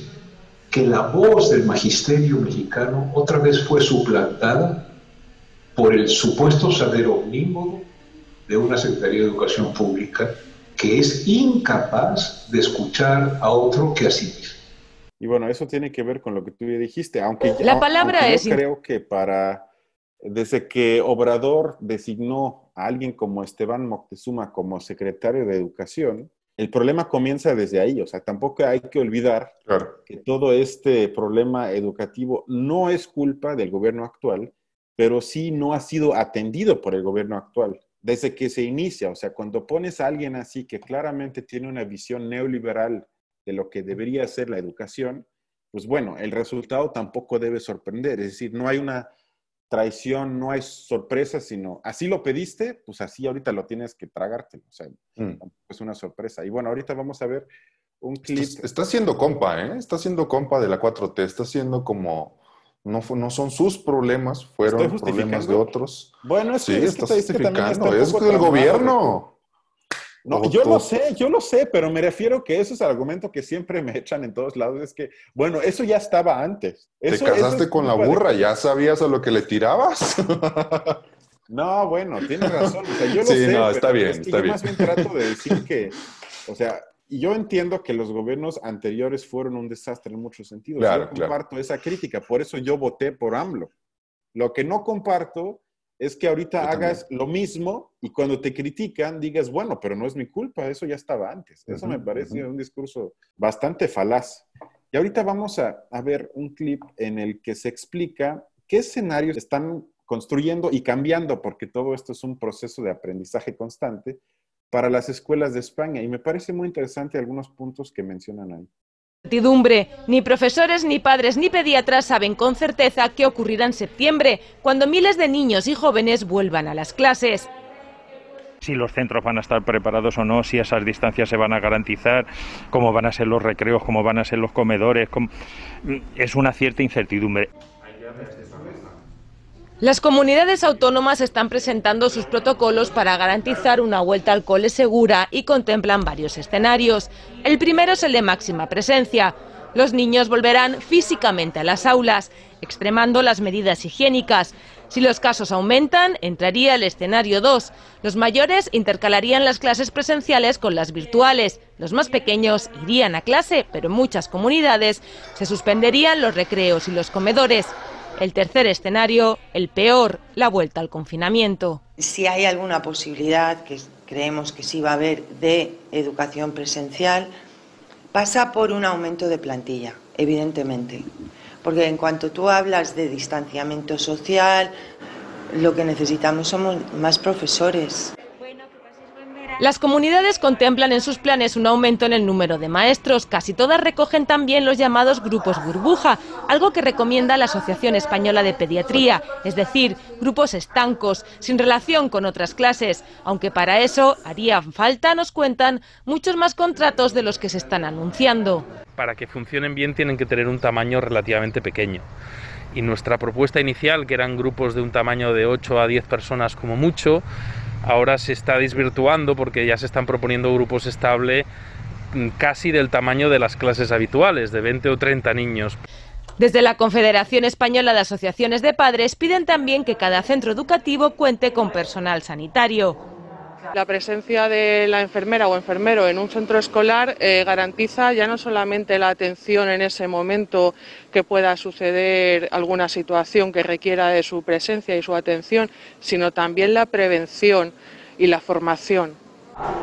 Que la voz del magisterio mexicano otra vez fue suplantada por el supuesto saber omnímodo de una Secretaría de Educación Pública que es incapaz de escuchar a otro que a sí mismo. Y bueno, eso tiene que ver con lo que tú ya dijiste, aunque, la palabra es... yo creo que para, desde que Obrador designó a alguien como Esteban Moctezuma como secretario de Educación, el problema comienza desde ahí, o sea, tampoco hay que olvidar que todo este problema educativo no es culpa del gobierno actual, pero sí no ha sido atendido por el gobierno actual desde que se inicia, o sea, cuando pones a alguien así que claramente tiene una visión neoliberal de lo que debería ser la educación, pues bueno, el resultado tampoco debe sorprender, es decir, no hay una traición, no hay sorpresa, sino así lo pediste, pues así ahorita lo tienes que tragarte, o sea, mm. es una sorpresa. Y bueno, ahorita vamos a ver un clip. Está, está siendo compa, ¿eh? Está siendo compa de la 4T, está siendo como no, no son sus problemas, fueron problemas de otros. Bueno, es sí, que, está justificando, es del gobierno. No, yo lo sé, yo lo sé, pero me refiero que ese es el argumento que siempre me echan en todos lados, es que, bueno, eso ya estaba antes. Te casaste con la burra, ya sabías a lo que le tirabas. no, bueno, tienes razón, o sea, yo lo sí, No, está bien, está yo bien. más bien trato de decir que, o sea, y yo entiendo que los gobiernos anteriores fueron un desastre en muchos sentidos. Claro, yo comparto esa crítica, por eso yo voté por AMLO. Lo que no comparto es que ahorita hagas lo mismo y cuando te critican digas, bueno, pero no es mi culpa, eso ya estaba antes. Eso me parece un discurso bastante falaz. Y ahorita vamos a, a ver un clip en el que se explica qué escenarios están construyendo y cambiando, porque todo esto es un proceso de aprendizaje constante, para las escuelas de España y me parece muy interesante algunos puntos que mencionan ahí. Certidumbre. Ni profesores, ni padres, ni pediatras saben con certeza qué ocurrirá en septiembre, cuando miles de niños y jóvenes vuelvan a las clases si los centros van a estar preparados o no, si esas distancias se van a garantizar, cómo van a ser los recreos, cómo van a ser los comedores. Es una cierta incertidumbre. Las comunidades autónomas están presentando sus protocolos para garantizar una vuelta al cole segura y contemplan varios escenarios. El primero es el de máxima presencia. Los niños volverán físicamente a las aulas, extremando las medidas higiénicas. Si los casos aumentan, entraría el escenario 2. Los mayores intercalarían las clases presenciales con las virtuales. Los más pequeños irían a clase, pero en muchas comunidades se suspenderían los recreos y los comedores. El tercer escenario, el peor, la vuelta al confinamiento. Si hay alguna posibilidad, que creemos que sí va a haber, de educación presencial, pasa por un aumento de plantilla, evidentemente. Porque en cuanto tú hablas de distanciamiento social, lo que necesitamos somos más profesores. Las comunidades contemplan en sus planes un aumento en el número de maestros. Casi todas recogen también los llamados grupos burbuja, algo que recomienda la Asociación Española de Pediatría, es decir, grupos estancos, sin relación con otras clases, aunque para eso harían falta, nos cuentan, muchos más contratos de los que se están anunciando. Para que funcionen bien tienen que tener un tamaño relativamente pequeño y nuestra propuesta inicial, que eran grupos de un tamaño de 8 a 10 personas como mucho, ahora se está desvirtuando porque ya se están proponiendo grupos estables mm, casi del tamaño de las clases habituales, de 20 o 30 niños. Desde la Confederación Española de Asociaciones de Padres piden también que cada centro educativo cuente con personal sanitario. La presencia de la enfermera o enfermero en un centro escolar eh, garantiza ya no solamente la atención en ese momento que pueda suceder alguna situación que requiera de su presencia y su atención, sino también la prevención y la formación.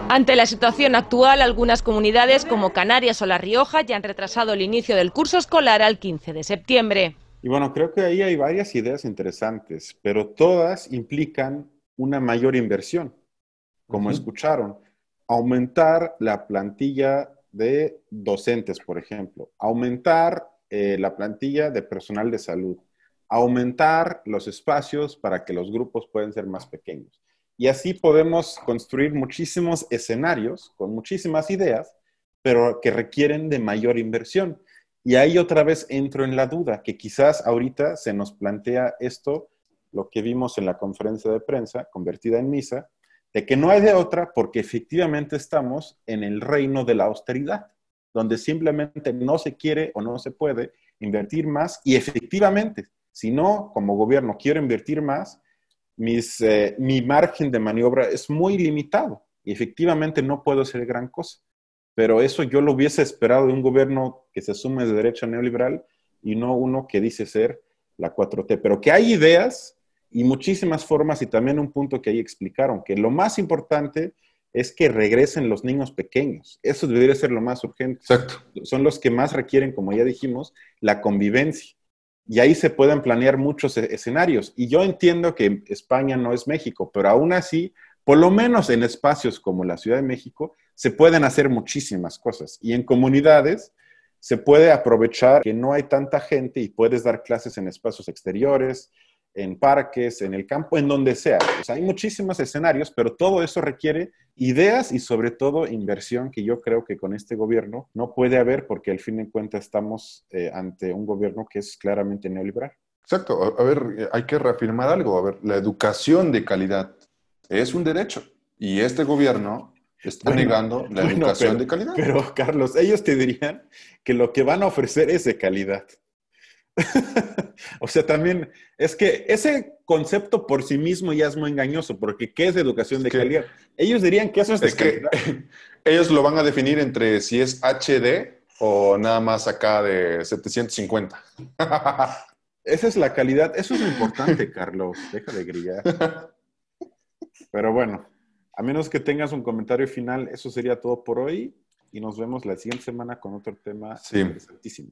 Ante la situación actual, algunas comunidades como Canarias o La Rioja ya han retrasado el inicio del curso escolar al 15 de septiembre. Y bueno, creo que ahí hay varias ideas interesantes, pero todas implican una mayor inversión como escucharon, aumentar la plantilla de docentes, por ejemplo, aumentar eh, la plantilla de personal de salud, aumentar los espacios para que los grupos puedan ser más pequeños. Y así podemos construir muchísimos escenarios con muchísimas ideas, pero que requieren de mayor inversión. Y ahí otra vez entro en la duda, que quizás ahorita se nos plantea esto, lo que vimos en la conferencia de prensa, convertida en misa, de que no hay de otra porque efectivamente estamos en el reino de la austeridad, donde simplemente no se quiere o no se puede invertir más y efectivamente, si no, como gobierno quiero invertir más, eh, mi margen de maniobra es muy limitado y efectivamente no puedo hacer gran cosa. Pero eso yo lo hubiese esperado de un gobierno que se asume de derecha neoliberal y no uno que dice ser la 4T. Pero que hay ideas y muchísimas formas y también un punto que ahí explicaron, que lo más importante es que regresen los niños pequeños. Eso debería ser lo más urgente. Exacto. Son los que más requieren, como ya dijimos, la convivencia. Y ahí se pueden planear muchos e-, escenarios. Y yo entiendo que España no es México, pero aún así, por lo menos en espacios como la Ciudad de México, se pueden hacer muchísimas cosas. Y en comunidades se puede aprovechar que no hay tanta gente y puedes dar clases en espacios exteriores, en parques, en el campo, en donde sea. hay muchísimos escenarios, pero todo eso requiere ideas y sobre todo inversión que yo creo que con este gobierno no puede haber porque al fin de cuentas estamos eh, ante un gobierno que es claramente neoliberal. Exacto. A, ver, hay que reafirmar algo. A ver, la educación de calidad es un derecho y este gobierno está negando la educación de calidad. Pero, Carlos, ellos te dirían que lo que van a ofrecer es de calidad. o sea, también es que ese concepto por sí mismo ya es muy engañoso, porque ¿qué es educación de calidad? Ellos dirían que eso es de calidad. Que ellos lo van a definir entre si es HD o nada más acá de 750. Esa es la calidad, eso es lo importante, Carlos. Deja de grillar. Pero bueno, a menos que tengas un comentario final, eso sería todo por hoy y nos vemos la siguiente semana con otro tema interesantísimo.